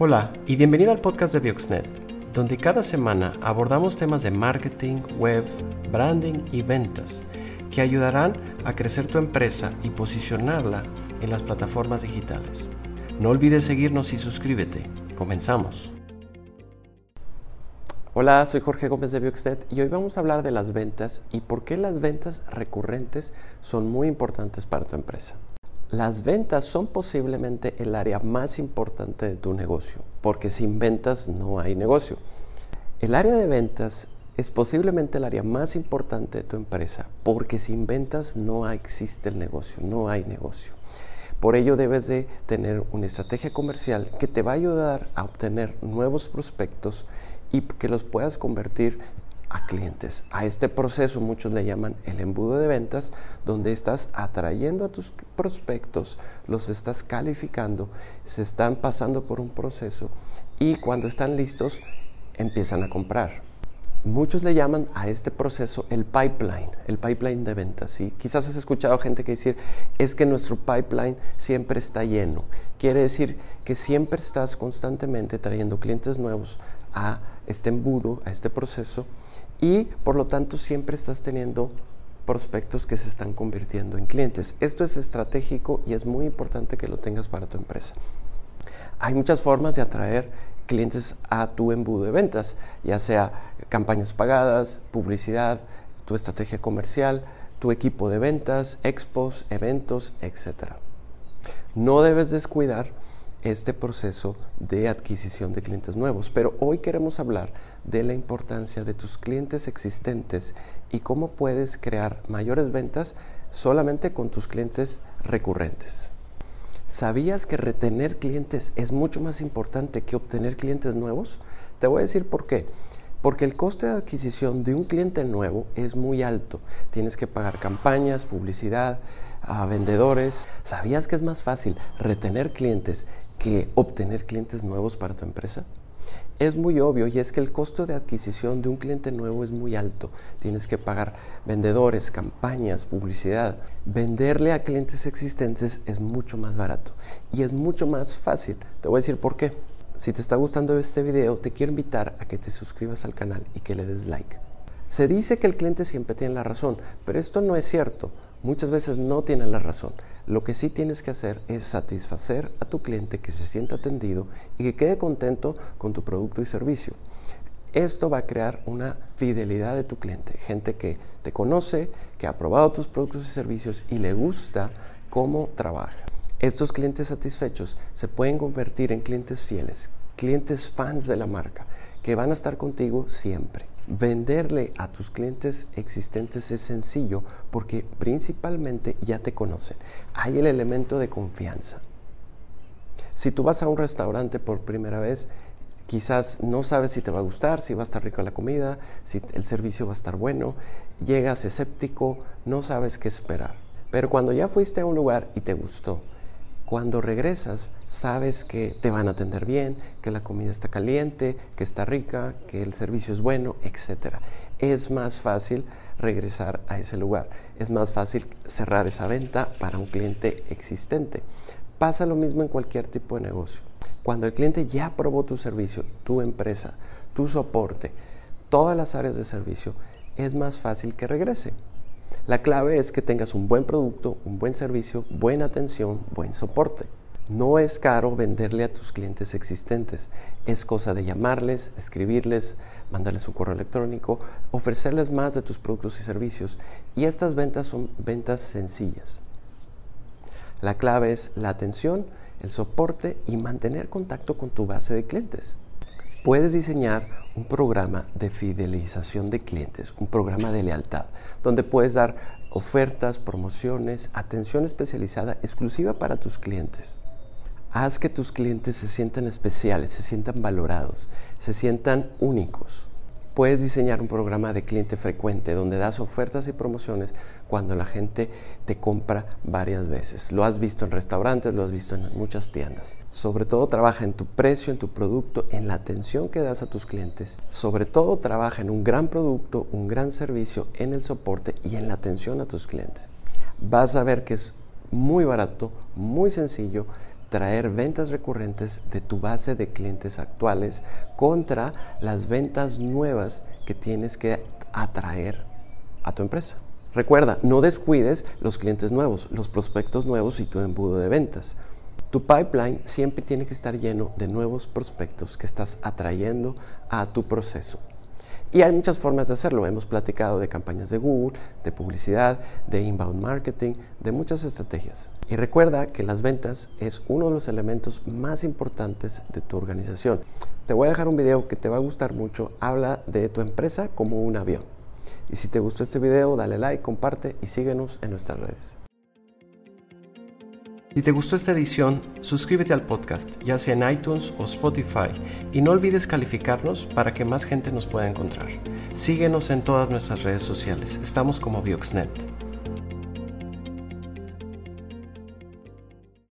Hola y bienvenido al podcast de Bioxnet, donde cada semana abordamos temas de marketing, web, branding y ventas que ayudarán a crecer tu empresa y posicionarla en las plataformas digitales. No olvides seguirnos y suscríbete. Comenzamos. Hola, soy Jorge Gómez de Bioxnet y hoy vamos a hablar de las ventas y por qué las ventas recurrentes son muy importantes para tu empresa. Las ventas son posiblemente el área más importante de tu negocio, porque sin ventas no hay negocio. El área de ventas es posiblemente el área más importante de tu empresa, porque sin ventas no existe el negocio, no hay negocio. Por ello debes de tener una estrategia comercial que te va a ayudar a obtener nuevos prospectos y que los puedas convertir a clientes. A este proceso muchos le llaman el embudo de ventas, donde estás atrayendo a tus prospectos, los estás calificando, se están pasando por un proceso y cuando están listos empiezan a comprar. Muchos le llaman a este proceso el pipeline, el pipeline de ventas. Y quizás has escuchado gente que decir, es que nuestro pipeline siempre está lleno. Quiere decir que siempre estás constantemente trayendo clientes nuevos a este embudo, a este proceso, y por lo tanto siempre estás teniendo prospectos que se están convirtiendo en clientes. Esto es estratégico y es muy importante que lo tengas para tu empresa. Hay muchas formas de atraer clientes a tu embudo de ventas, ya sea campañas pagadas, publicidad, tu estrategia comercial, tu equipo de ventas, expos, eventos, etc. No debes descuidar este proceso de adquisición de clientes nuevos. Pero hoy queremos hablar de la importancia de tus clientes existentes y cómo puedes crear mayores ventas solamente con tus clientes recurrentes. ¿Sabías que retener clientes es mucho más importante que obtener clientes nuevos? Te voy a decir por qué. Porque el coste de adquisición de un cliente nuevo es muy alto. Tienes que pagar campañas, publicidad, a vendedores. ¿Sabías que es más fácil retener clientes que obtener clientes nuevos para tu empresa? Es muy obvio y es que el costo de adquisición de un cliente nuevo es muy alto. Tienes que pagar vendedores, campañas, publicidad. Venderle a clientes existentes es mucho más barato y es mucho más fácil. Te voy a decir por qué. Si te está gustando este video, te quiero invitar a que te suscribas al canal y que le des like. Se dice que el cliente siempre tiene la razón, pero esto no es cierto. Muchas veces no tiene la razón. Lo que sí tienes que hacer es satisfacer a tu cliente que se sienta atendido y que quede contento con tu producto y servicio. Esto va a crear una fidelidad de tu cliente, gente que te conoce, que ha probado tus productos y servicios y le gusta cómo trabaja. Estos clientes satisfechos se pueden convertir en clientes fieles, clientes fans de la marca, que van a estar contigo siempre. Venderle a tus clientes existentes es sencillo porque principalmente ya te conocen. Hay el elemento de confianza. Si tú vas a un restaurante por primera vez, quizás no sabes si te va a gustar, si va a estar rica la comida, si el servicio va a estar bueno, llegas escéptico, no sabes qué esperar. Pero cuando ya fuiste a un lugar y te gustó, cuando regresas, sabes que te van a atender bien, que la comida está caliente, que está rica, que el servicio es bueno, etc. Es más fácil regresar a ese lugar. Es más fácil cerrar esa venta para un cliente existente. Pasa lo mismo en cualquier tipo de negocio. Cuando el cliente ya probó tu servicio, tu empresa, tu soporte, todas las áreas de servicio, es más fácil que regrese. La clave es que tengas un buen producto, un buen servicio, buena atención, buen soporte. No es caro venderle a tus clientes existentes. Es cosa de llamarles, escribirles, mandarles un correo electrónico, ofrecerles más de tus productos y servicios. Y estas ventas son ventas sencillas. La clave es la atención, el soporte y mantener contacto con tu base de clientes. Puedes diseñar un programa de fidelización de clientes, un programa de lealtad, donde puedes dar ofertas, promociones, atención especializada exclusiva para tus clientes. Haz que tus clientes se sientan especiales, se sientan valorados, se sientan únicos. Puedes diseñar un programa de cliente frecuente donde das ofertas y promociones cuando la gente te compra varias veces. Lo has visto en restaurantes, lo has visto en muchas tiendas. Sobre todo trabaja en tu precio, en tu producto, en la atención que das a tus clientes. Sobre todo trabaja en un gran producto, un gran servicio, en el soporte y en la atención a tus clientes. Vas a ver que es muy barato, muy sencillo traer ventas recurrentes de tu base de clientes actuales contra las ventas nuevas que tienes que atraer a tu empresa. Recuerda, no descuides los clientes nuevos, los prospectos nuevos y tu embudo de ventas. Tu pipeline siempre tiene que estar lleno de nuevos prospectos que estás atrayendo a tu proceso. Y hay muchas formas de hacerlo. Hemos platicado de campañas de Google, de publicidad, de inbound marketing, de muchas estrategias. Y recuerda que las ventas es uno de los elementos más importantes de tu organización. Te voy a dejar un video que te va a gustar mucho. Habla de tu empresa como un avión. Y si te gustó este video, dale like, comparte y síguenos en nuestras redes. Si te gustó esta edición, suscríbete al podcast, ya sea en iTunes o Spotify, y no olvides calificarnos para que más gente nos pueda encontrar. Síguenos en todas nuestras redes sociales, estamos como Bioxnet.